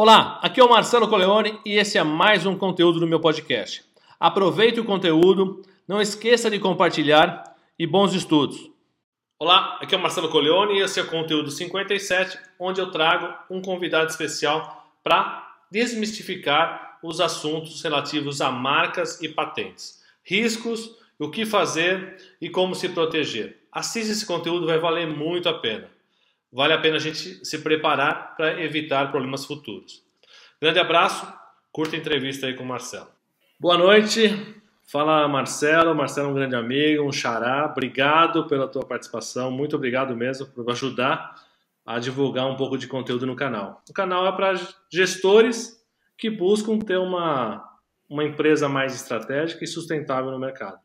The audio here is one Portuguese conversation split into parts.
Olá, aqui é o Marcelo Coleone e esse é mais um conteúdo do meu podcast. Aproveite o conteúdo, não esqueça de compartilhar e bons estudos. Olá, aqui é o Marcelo Coleone e esse é o conteúdo 57, onde eu trago um convidado especial para desmistificar os assuntos relativos a marcas e patentes, riscos, o que fazer e como se proteger. Assista esse conteúdo, vai valer muito a pena vale a pena a gente se preparar para evitar problemas futuros. Grande abraço, curta entrevista aí com o Marcelo. Boa noite, fala Marcelo. Marcelo é um grande amigo, um xará. Obrigado pela tua participação, muito obrigado mesmo por ajudar a divulgar um pouco de conteúdo no canal. O canal é para gestores que buscam ter uma, uma empresa mais estratégica e sustentável no mercado.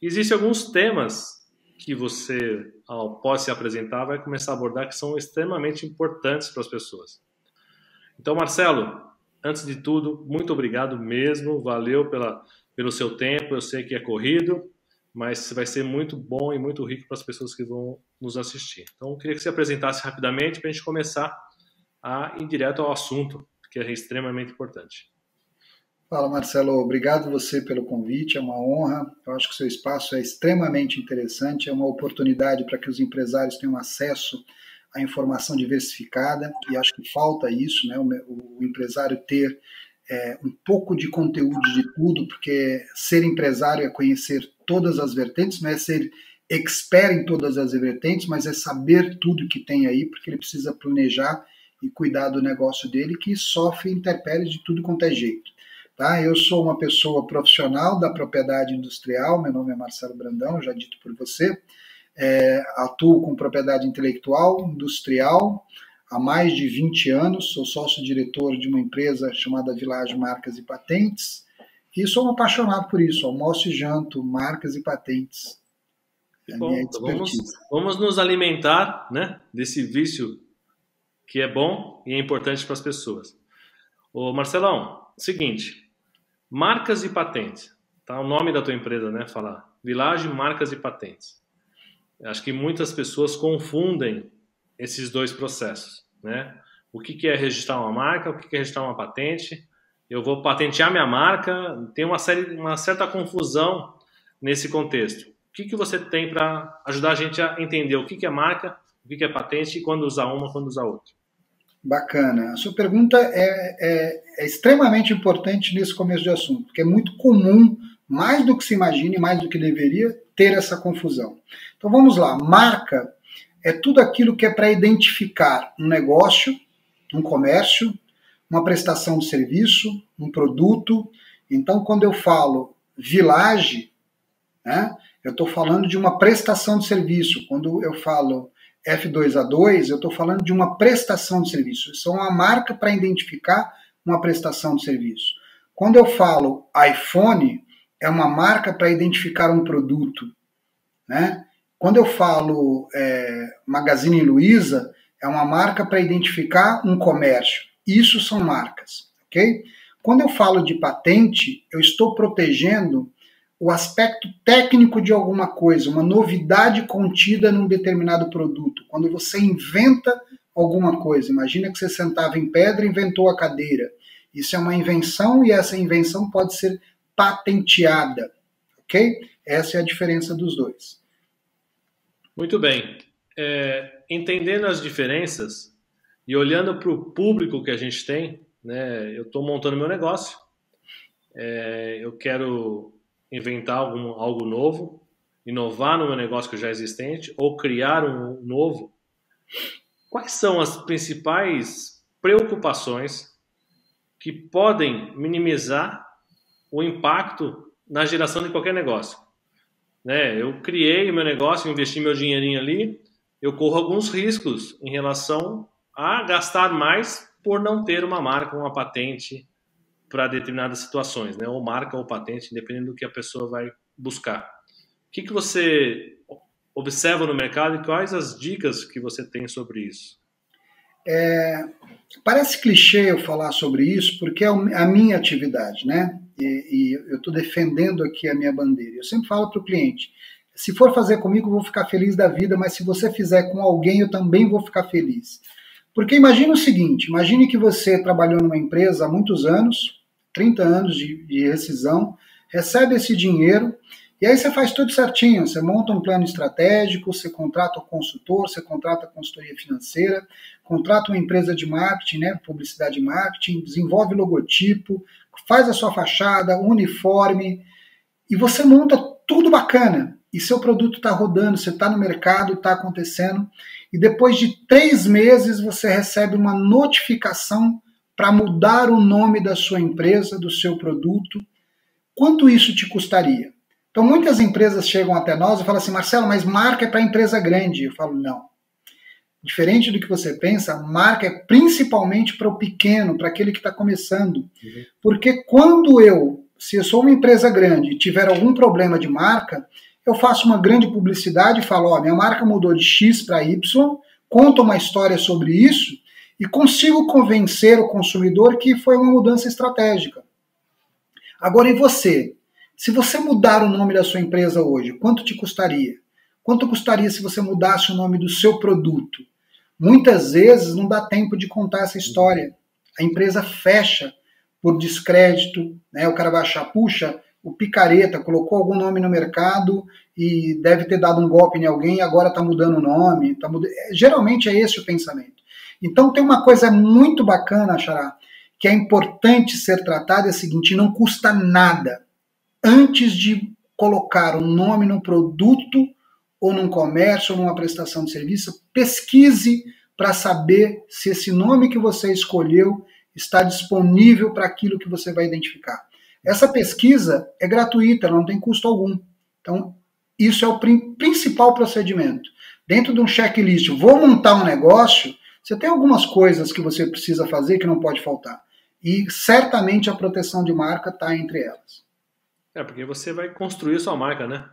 Existem alguns temas que você, após se apresentar, vai começar a abordar que são extremamente importantes para as pessoas. Então, Marcelo, antes de tudo, muito obrigado mesmo, valeu pela, pelo seu tempo, eu sei que é corrido, mas vai ser muito bom e muito rico para as pessoas que vão nos assistir. Então, eu queria que você apresentasse rapidamente para a gente começar a ir direto ao assunto, que é extremamente importante. Fala, Marcelo. Obrigado você pelo convite. É uma honra. Eu acho que o seu espaço é extremamente interessante. É uma oportunidade para que os empresários tenham acesso à informação diversificada e acho que falta isso, né? O, empresário ter é, um pouco de conteúdo de tudo, porque ser empresário é conhecer todas as vertentes, não é ser expert em todas as vertentes, mas é saber tudo que tem aí, porque ele precisa planejar e cuidar do negócio dele, que sofre intempéries de tudo quanto é jeito. Tá? Eu sou uma pessoa profissional da propriedade industrial, meu nome é Marcelo Brandão, já dito por você. É, atuo com propriedade intelectual, industrial, há mais de 20 anos. Sou sócio-diretor de uma empresa chamada Village Marcas e Patentes. E sou um apaixonado por isso. Almoço e janto, marcas e patentes. É bom, então vamos, vamos nos alimentar né, desse vício que é bom e é importante para as pessoas. Ô Marcelão, seguinte, Marcas e patentes. Tá? O nome da tua empresa, né? Falar. Village Marcas e Patentes. Acho que muitas pessoas confundem esses dois processos, né? O que, é registrar uma marca, o que, que é registrar uma patente. Eu vou patentear minha marca. Tem uma, série, uma certa confusão nesse contexto. O que, que você tem para ajudar a gente a entender o que, que é marca, o que, que é patente e quando usar uma, quando usar outra? Bacana. A sua pergunta é, é, é, extremamente importante nesse começo de assunto, porque é muito comum, mais do que se imagine, mais do que deveria, ter essa confusão. Então vamos lá. Marca é tudo aquilo que é para identificar um negócio, um comércio, uma prestação de serviço, um produto. Então, quando eu falo village, né, eu estou falando de uma prestação de serviço. Quando eu falo F2A2, eu estou falando de uma prestação de serviço. Isso é uma marca para identificar uma prestação de serviço. Quando eu falo iPhone, é uma marca para identificar um produto. Né? Quando eu falo é, Magazine Luiza, é uma marca para identificar um comércio. Isso são marcas. ok? Quando eu falo de patente, eu estou protegendo o aspecto técnico de alguma coisa, uma novidade contida num determinado produto. Quando você inventa alguma coisa, imagina que você sentava em pedra e inventou a cadeira. Isso é uma invenção e essa invenção pode ser patenteada, ok? Essa é a diferença dos dois. Muito bem. É, entendendo as diferenças e olhando para o público que a gente tem, né, eu estou montando meu negócio, é, eu quero inventar algum, algo novo, inovar no meu negócio que já é existente ou criar um novo, quais são as principais preocupações que podem minimizar o impacto na geração de qualquer negócio? Né? Eu criei meu negócio, investi meu dinheirinho ali, eu corro alguns riscos em relação a gastar mais por não ter uma marca, uma patente, para determinadas situações, né? ou marca ou patente, dependendo do que a pessoa vai buscar. O que, que você observa no mercado e quais as dicas que você tem sobre isso? É, parece clichê eu falar sobre isso, porque é a minha atividade, né? E, e eu estou defendendo aqui a minha bandeira. Eu sempre falo para o cliente: se for fazer comigo, eu vou ficar feliz da vida, mas se você fizer com alguém, eu também vou ficar feliz. Porque imagine o seguinte: imagine que você trabalhou numa empresa há muitos anos, 30 anos de, de rescisão, recebe esse dinheiro e aí você faz tudo certinho, você monta um plano estratégico, você contrata o consultor, você contrata a consultoria financeira, contrata uma empresa de marketing, né, publicidade e marketing, desenvolve logotipo, faz a sua fachada, uniforme, e você monta tudo bacana. E seu produto está rodando, você está no mercado, está acontecendo, e depois de três meses você recebe uma notificação para mudar o nome da sua empresa, do seu produto. Quanto isso te custaria? Então, muitas empresas chegam até nós e falam assim: Marcelo, mas marca é para empresa grande. Eu falo: não. Diferente do que você pensa, marca é principalmente para o pequeno, para aquele que está começando. Uhum. Porque quando eu, se eu sou uma empresa grande e tiver algum problema de marca, eu faço uma grande publicidade e falo: ó, minha marca mudou de X para Y, conto uma história sobre isso e consigo convencer o consumidor que foi uma mudança estratégica. Agora, e você? Se você mudar o nome da sua empresa hoje, quanto te custaria? Quanto custaria se você mudasse o nome do seu produto? Muitas vezes não dá tempo de contar essa história. A empresa fecha por descrédito, né? O cara vai achar, puxa, o picareta colocou algum nome no mercado e deve ter dado um golpe em alguém e agora está mudando o nome. Tá mud... Geralmente é esse o pensamento. Então tem uma coisa muito bacana, Xará, que é importante ser tratada, é a seguinte, não custa nada antes de colocar um nome num produto ou num comércio ou numa prestação de serviço, pesquise para saber se esse nome que você escolheu está disponível para aquilo que você vai identificar. Essa pesquisa é gratuita, não tem custo algum. Então, isso é o principal procedimento. Dentro de um checklist, vou montar um negócio, você tem algumas coisas que você precisa fazer que não pode faltar. E certamente a proteção de marca está entre elas. É, porque você vai construir sua marca, né?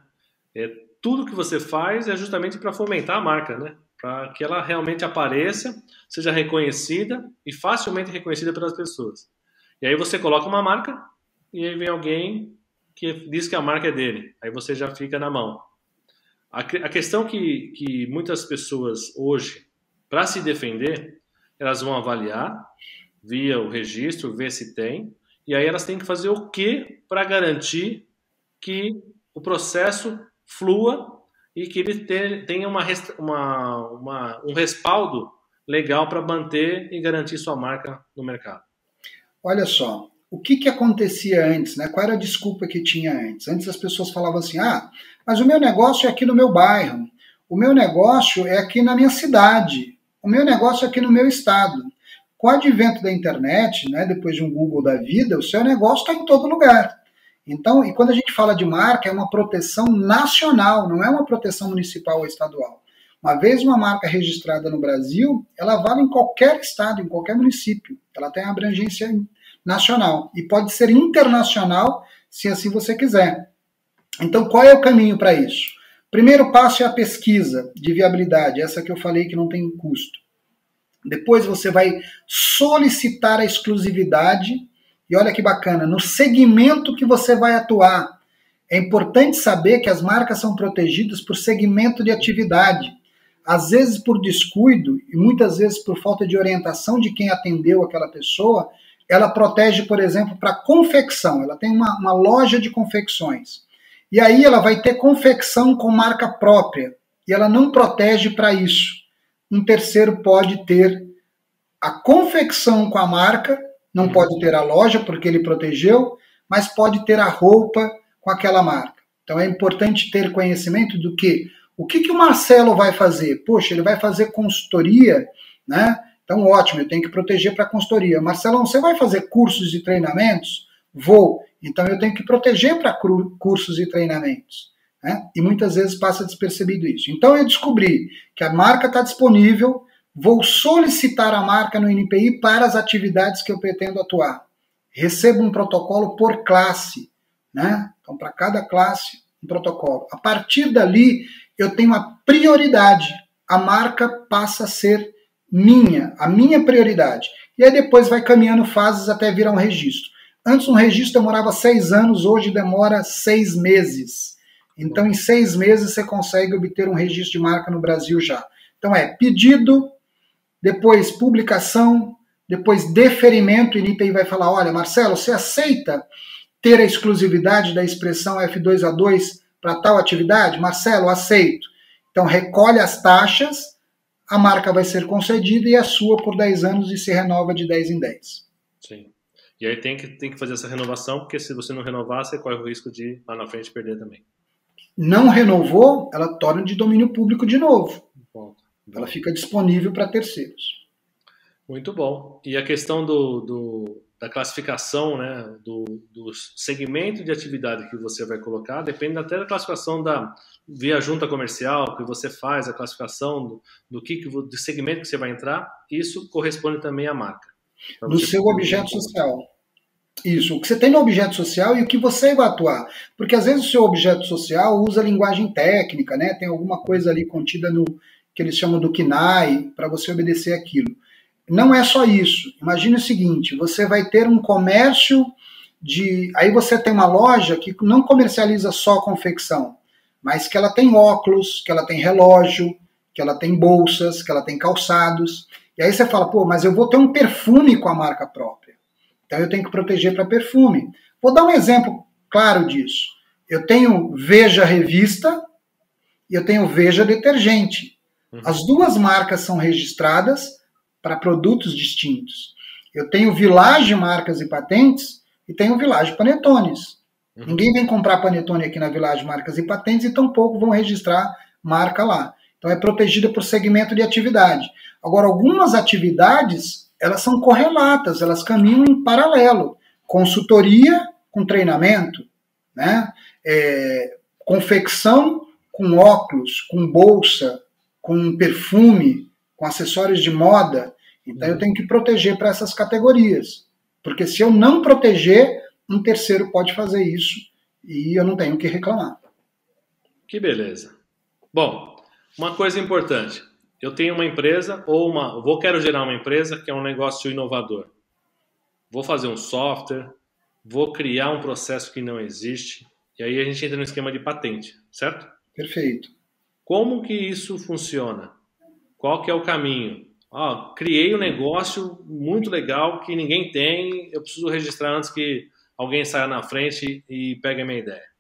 É, tudo que você faz é justamente para fomentar a marca, né? Para que ela realmente apareça, seja reconhecida e facilmente reconhecida pelas pessoas. E aí você coloca uma marca e aí vem alguém que diz que a marca é dele. Aí você já fica na mão. A, a questão que, que muitas pessoas hoje, para se defender, elas vão avaliar via o registro, ver se tem, e aí elas têm que fazer o que para garantir que o processo flua e que ele tenha uma, uma, uma, um respaldo legal para manter e garantir sua marca no mercado. Olha só, o que, que acontecia antes, né? Qual era a desculpa que tinha antes? Antes as pessoas falavam assim: ah, mas o meu negócio é aqui no meu bairro, o meu negócio é aqui na minha cidade, o meu negócio é aqui no meu estado. Com o advento da internet, né, depois de um Google da vida, o seu negócio está em todo lugar. Então, e quando a gente fala de marca, é uma proteção nacional, não é uma proteção municipal ou estadual. Uma vez uma marca registrada no Brasil, ela vale em qualquer estado, em qualquer município. Ela tem abrangência nacional e pode ser internacional, se assim você quiser. Então, qual é o caminho para isso? Primeiro passo é a pesquisa de viabilidade, essa que eu falei que não tem custo. Depois você vai solicitar a exclusividade. E olha que bacana, no segmento que você vai atuar. É importante saber que as marcas são protegidas por segmento de atividade. Às vezes por descuido e muitas vezes por falta de orientação de quem atendeu aquela pessoa, ela protege, por exemplo, para confecção. Ela tem uma, uma loja de confecções. E aí ela vai ter confecção com marca própria. E ela não protege para isso um terceiro pode ter a confecção com a marca, não uhum. pode ter a loja porque ele protegeu, mas pode ter a roupa com aquela marca. Então é importante ter conhecimento do que o que, que o Marcelo vai fazer? Poxa, ele vai fazer consultoria, né? Então ótimo, eu tenho que proteger para a consultoria. Marcelão, você vai fazer cursos e treinamentos? Vou. Então eu tenho que proteger para cursos e treinamentos. Né? E muitas vezes passa despercebido isso. Então eu descobri que a marca está disponível, vou solicitar a marca no NPI para as atividades que eu pretendo atuar. Recebo um protocolo por classe. Né? Então, para cada classe, um protocolo. A partir dali, eu tenho a prioridade. A marca passa a ser minha, a minha prioridade. E aí depois vai caminhando fases até virar um registro. Antes um registro demorava seis anos, hoje demora seis meses. Então, em seis meses, você consegue obter um registro de marca no Brasil já. Então, é pedido, depois publicação, depois deferimento, e o vai falar: olha, Marcelo, você aceita ter a exclusividade da expressão F2A2 para tal atividade? Marcelo, aceito. Então, recolhe as taxas, a marca vai ser concedida e é sua por 10 anos e se renova de 10 em 10. Sim. E aí tem que, tem que fazer essa renovação, porque se você não renovar, você corre o risco de lá na frente perder também. Não renovou, ela torna de domínio público de novo. Bom, bom. Ela fica disponível para terceiros. Muito bom. E a questão do, do da classificação, né, do, do, segmento de atividade que você vai colocar, depende até da classificação da via junta comercial que você faz, a classificação do, do que do segmento que você vai entrar, isso corresponde também à marca. Do seu objeto social. Isso, o que você tem no objeto social e o que você vai atuar. Porque às vezes o seu objeto social usa linguagem técnica, né? Tem alguma coisa ali contida no que eles chamam do KNAI para você obedecer aquilo. Não é só isso. Imagine o seguinte: você vai ter um comércio de. Aí você tem uma loja que não comercializa só confecção, mas que ela tem óculos, que ela tem relógio, que ela tem bolsas, que ela tem calçados. E aí você fala, pô, mas eu vou ter um perfume com a marca própria. Então eu tenho que proteger para perfume. Vou dar um exemplo claro disso. Eu tenho Veja Revista e eu tenho Veja Detergente. Uhum. As duas marcas são registradas para produtos distintos. Eu tenho Village Marcas e Patentes e tenho Village Panetones. Uhum. Ninguém vem comprar Panetone aqui na Village Marcas e Patentes e tampouco vão registrar marca lá. Então é protegida por segmento de atividade. Agora, algumas atividades, elas são correlatas, elas caminham em paralelo. Consultoria com treinamento, né? É, confecção com óculos, com bolsa, com perfume, com acessórios de moda. Então eu tenho que proteger para essas categorias. Porque se eu não proteger, um terceiro pode fazer isso e eu não tenho que reclamar. Que beleza. Bom, uma coisa importante. Eu tenho uma empresa ou uma, vou quero gerar uma empresa que é um negócio inovador. Vou fazer um software, vou criar um processo que não existe e aí a gente entra no esquema de patente, certo? Perfeito. Como que isso funciona? Qual que é o caminho? Ah, criei um negócio muito legal que ninguém tem, eu preciso registrar antes que alguém saia na frente e pegue a minha ideia.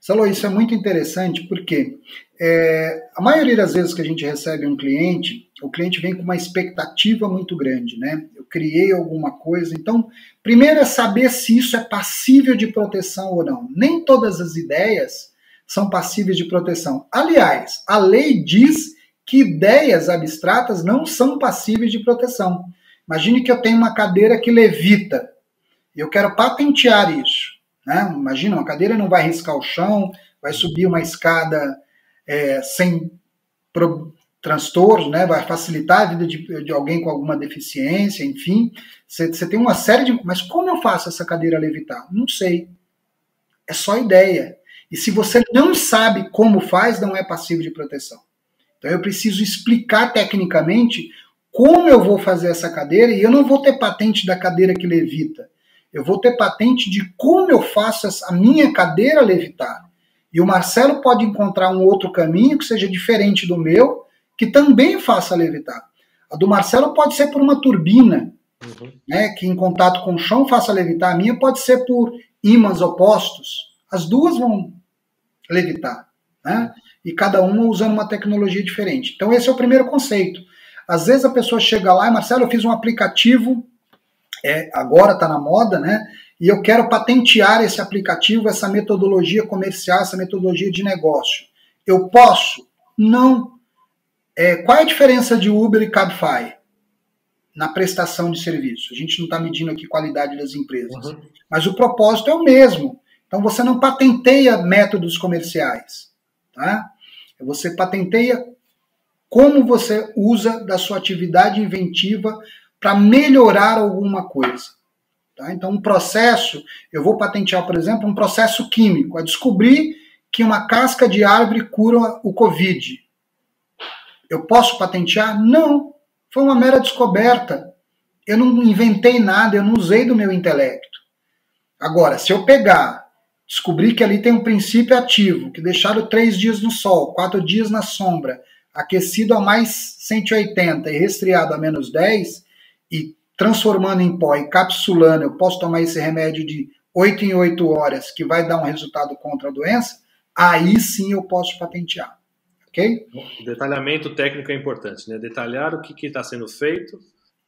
Salô, isso é muito interessante porque é, a maioria das vezes que a gente recebe um cliente, o cliente vem com uma expectativa muito grande, né? Eu criei alguma coisa, então, primeiro é saber se isso é passível de proteção ou não. Nem todas as ideias são passíveis de proteção. Aliás, a lei diz que ideias abstratas não são passíveis de proteção. Imagine que eu tenho uma cadeira que levita. Eu quero patentear isso. Né? Imagina, uma cadeira não vai riscar o chão, vai subir uma escada é, sem pro, transtorno, né? vai facilitar a vida de, de alguém com alguma deficiência, enfim. Você tem uma série de. Mas como eu faço essa cadeira levitar? Não sei. É só ideia. E se você não sabe como faz, não é passivo de proteção. Então eu preciso explicar tecnicamente como eu vou fazer essa cadeira e eu não vou ter patente da cadeira que levita. Eu vou ter patente de como eu faço a minha cadeira levitar. E o Marcelo pode encontrar um outro caminho que seja diferente do meu, que também faça levitar. A do Marcelo pode ser por uma turbina, uhum. né, que em contato com o chão faça levitar. A minha pode ser por ímãs opostos. As duas vão levitar. Né? e cada uma usando uma tecnologia diferente. Então, esse é o primeiro conceito. Às vezes a pessoa chega lá e, Marcelo, eu fiz um aplicativo, é, agora está na moda, né? E eu quero patentear esse aplicativo, essa metodologia comercial, essa metodologia de negócio. Eu posso? Não. É, qual é a diferença de Uber e Cabify? Na prestação de serviço. A gente não está medindo aqui qualidade das empresas. Uhum. Mas o propósito é o mesmo. Então você não patenteia métodos comerciais. Tá? Você patenteia como você usa da sua atividade inventiva para melhorar alguma coisa. Tá? Então, um processo, eu vou patentear, por exemplo, um processo químico, é descobrir que uma casca de árvore cura o Covid. Eu posso patentear? Não. Foi uma mera descoberta. Eu não inventei nada, eu não usei do meu intelecto. Agora, se eu pegar descobri que ali tem um princípio ativo, que deixaram três dias no sol, quatro dias na sombra, aquecido a mais 180 e resfriado a menos 10, e transformando em pó e capsulando, eu posso tomar esse remédio de 8 em 8 horas, que vai dar um resultado contra a doença, aí sim eu posso patentear. Ok? O detalhamento técnico é importante, né? Detalhar o que está sendo feito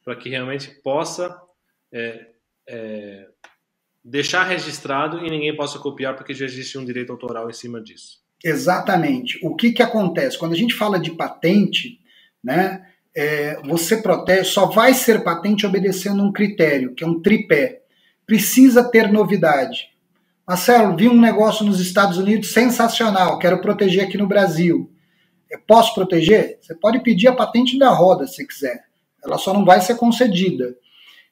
para que realmente possa é, é, deixar registrado e ninguém possa copiar porque já existe um direito autoral em cima disso. Exatamente. O que, que acontece? Quando a gente fala de patente, né, é, você protege, só vai ser patente obedecendo um critério, que é um tripé. Precisa ter novidade. Marcelo, vi um negócio nos Estados Unidos sensacional, quero proteger aqui no Brasil. Eu posso proteger? Você pode pedir a patente da roda se quiser. Ela só não vai ser concedida.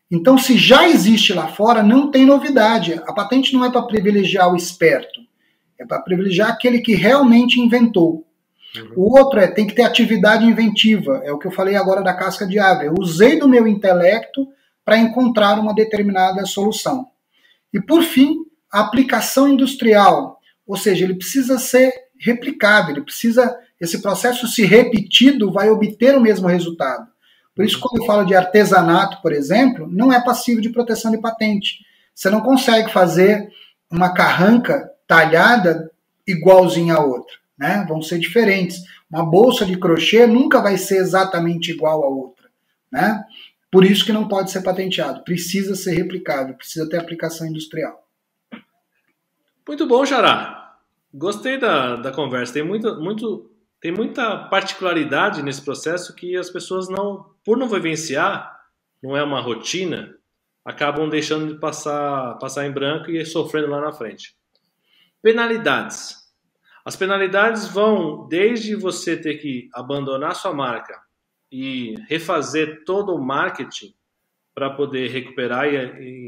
Então, se já existe lá fora, não tem novidade. A patente não é para privilegiar o esperto, é para privilegiar aquele que realmente inventou. Uhum. O outro é tem que ter atividade inventiva. É o que eu falei agora da casca de ave. Eu usei do meu intelecto para encontrar uma determinada solução. E por fim, a aplicação industrial, ou seja, ele precisa ser replicável, ele precisa esse processo se repetido vai obter o mesmo resultado. Por isso, quando eu falo de artesanato, por exemplo, não é passivo de proteção de patente. Você não consegue fazer uma carranca talhada igualzinha a outra. Né? Vão ser diferentes. Uma bolsa de crochê nunca vai ser exatamente igual a outra. Né? Por isso que não pode ser patenteado. Precisa ser replicável, precisa ter aplicação industrial. Muito bom, Xará. Gostei da, da conversa. Tem muito, muito tem muita particularidade nesse processo que as pessoas não, por não vivenciar, não é uma rotina, acabam deixando de passar, passar em branco e sofrendo lá na frente. Penalidades. As penalidades vão desde você ter que abandonar sua marca e refazer todo o marketing para poder recuperar e,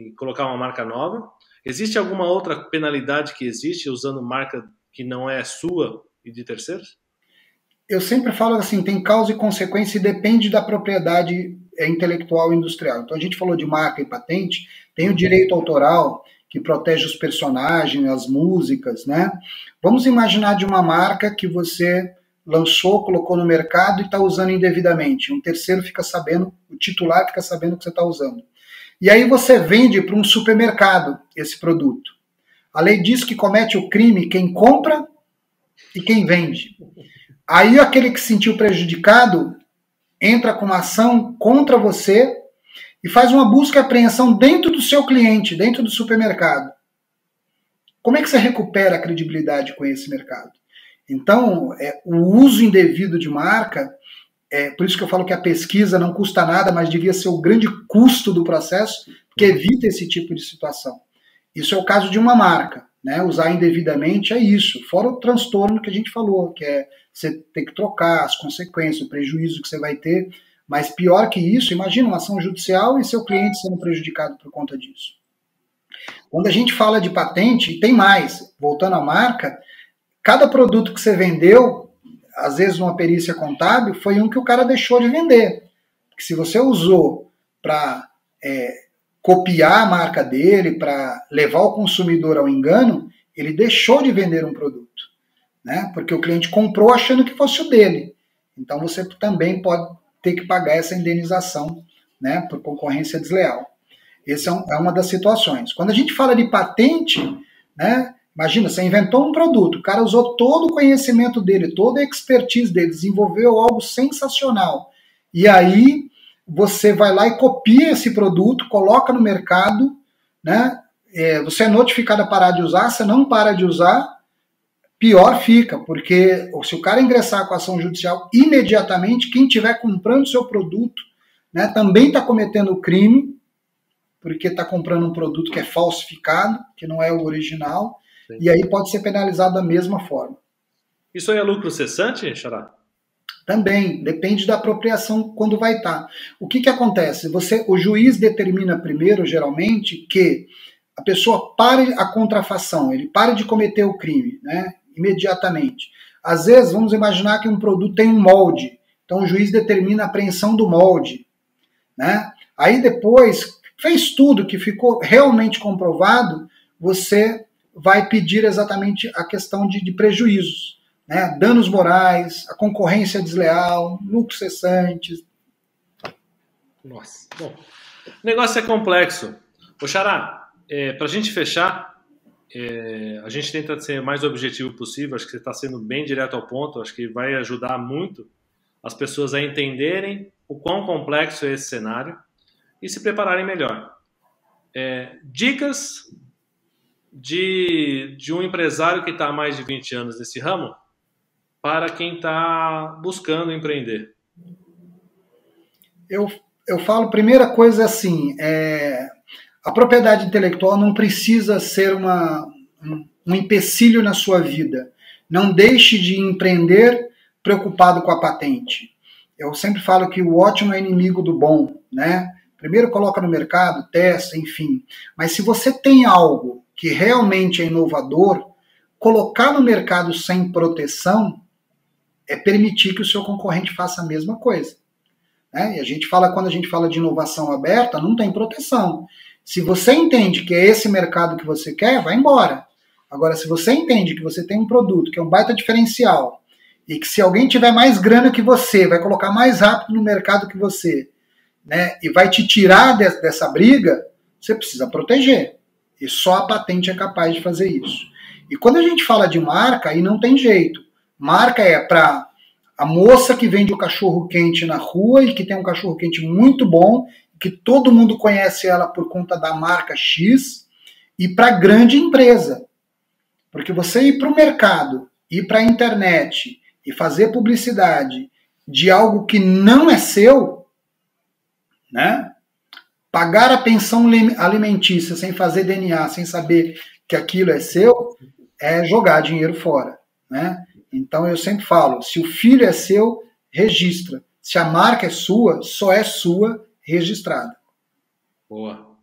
e, colocar uma marca nova. Existe alguma outra penalidade que existe usando marca que não é sua e de terceiros? eu sempre falo assim, tem causa e consequência e depende da propriedade é, intelectual e industrial. Então a gente falou de marca e patente, tem o direito autoral que protege os personagens, as músicas, né? Vamos imaginar de uma marca que você lançou, colocou no mercado e está usando indevidamente. Um terceiro fica sabendo, o titular fica sabendo que você está usando. E aí você vende para um supermercado esse produto. A lei diz que comete o crime quem compra e quem vende. Aí aquele que se sentiu prejudicado entra com uma ação contra você e faz uma busca e apreensão dentro do seu cliente, dentro do supermercado. Como é que você recupera a credibilidade com esse mercado? Então, é, o uso indevido de marca, é, por isso que eu falo que a pesquisa não custa nada, mas devia ser o grande custo do processo, que evita esse tipo de situação. Isso é o caso de uma marca. Né? Usar indevidamente é isso, fora o transtorno que a gente falou, que é você ter que trocar as consequências, o prejuízo que você vai ter. Mas pior que isso, imagina uma ação judicial e seu cliente sendo prejudicado por conta disso. Quando a gente fala de patente, tem mais, voltando à marca, cada produto que você vendeu, às vezes numa perícia contábil, foi um que o cara deixou de vender. Porque se você usou para é, copiar a marca dele, para levar o consumidor ao engano, ele deixou de vender um produto né? Porque o cliente comprou achando que fosse o dele. Então você também pode ter que pagar essa indenização, né, por concorrência desleal. Essa é, é uma das situações. Quando a gente fala de patente, né, imagina, você inventou um produto, o cara usou todo o conhecimento dele, toda a expertise dele, desenvolveu algo sensacional. E aí você vai lá e copia esse produto, coloca no mercado, né? É, você é notificado a parar de usar, você não para de usar, pior fica, porque se o cara ingressar com a ação judicial imediatamente, quem estiver comprando seu produto né, também está cometendo o crime, porque está comprando um produto que é falsificado, que não é o original, Sim. e aí pode ser penalizado da mesma forma. Isso aí é lucro cessante, Xará? Também, depende da apropriação quando vai estar. Tá. O que, que acontece? Você, o juiz determina primeiro, geralmente, que a pessoa pare a contrafação, ele pare de cometer o crime, né? Imediatamente. Às vezes, vamos imaginar que um produto tem um molde, então o juiz determina a apreensão do molde. Né? Aí depois, fez tudo que ficou realmente comprovado, você vai pedir exatamente a questão de, de prejuízos. né, danos morais, a concorrência desleal, lucros cessantes. Nossa, bom. O negócio é complexo. O Xará, é, para a gente fechar, é, a gente tenta ser mais objetivo possível. Acho que você está sendo bem direto ao ponto. Acho que vai ajudar muito as pessoas a entenderem o quão complexo é esse cenário e se prepararem melhor. É, dicas de, de um empresário que está há mais de 20 anos nesse ramo para quem está buscando empreender? Eu, eu falo, primeira coisa assim, é, a propriedade intelectual não precisa ser uma, um, empecilho na sua vida. Não deixe de empreender preocupado com a patente. Eu sempre falo que o ótimo é inimigo do bom, né? Primeiro coloca no mercado, testa, enfim. Mas se você tem algo que realmente é inovador, colocar no mercado sem proteção é permitir que o seu concorrente faça a mesma coisa. Né? E a gente fala, quando a gente fala de inovação aberta, não tem proteção. Se você entende que é esse mercado que você quer, vai embora. Agora, se você entende que você tem um produto que é um baita diferencial e que se alguém tiver mais grana que você, vai colocar mais rápido no mercado que você, né, e vai te tirar de, dessa briga, você precisa proteger. E só a patente é capaz de fazer isso. E quando a gente fala de marca, aí não tem jeito. Marca é para a moça que vende o cachorro quente na rua e que tem um cachorro quente muito bom, que todo mundo conhece ela por conta da marca X, e para grande empresa. Porque você ir para o mercado, ir para a internet e fazer publicidade de algo que não é seu, né? Pagar a pensão alimentícia sem fazer DNA, sem saber que aquilo é seu, é jogar dinheiro fora, né? Então eu sempre falo, se o filho é seu, registra. Se a marca é sua, só é sua registrada. Boa.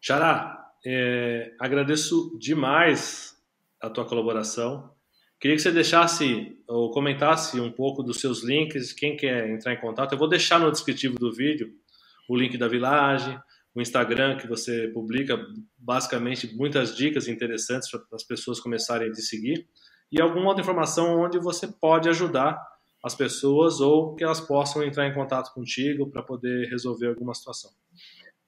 Xará, é, agradeço demais a tua colaboração. Queria que você deixasse ou comentasse um pouco dos seus links, quem quer entrar em contato. Eu vou deixar no descritivo do vídeo o link da Village, o Instagram que você publica basicamente muitas dicas interessantes para as pessoas começarem a te seguir e alguma outra informação onde você pode ajudar as pessoas ou que elas possam entrar em contato contigo para poder resolver alguma situação.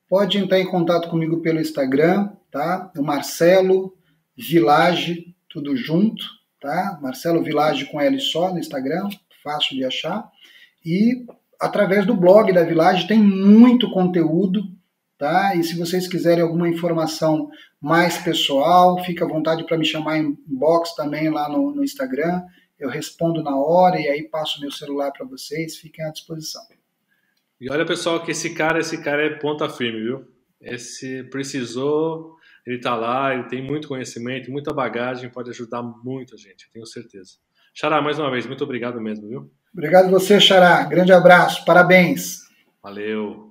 Pode entrar em contato comigo pelo Instagram, tá? O Marcelo Village, tudo junto, tá? Marcelo Village com L só no Instagram, fácil de achar. E através do blog da Village tem muito conteúdo, tá? E se vocês quiserem alguma informação mais pessoal, fica à vontade para me chamar em box também lá no, no, Instagram. Eu respondo na hora e aí passo meu celular para vocês, fiquem à disposição. E olha, pessoal, que esse cara, esse cara é ponta firme, viu? Esse precisou, ele tá lá, ele tem muito conhecimento, muita bagagem, pode ajudar muita gente, tenho certeza. Xará, mais uma vez, muito obrigado mesmo, viu? Obrigado você, Xará. Grande abraço, parabéns. Valeu.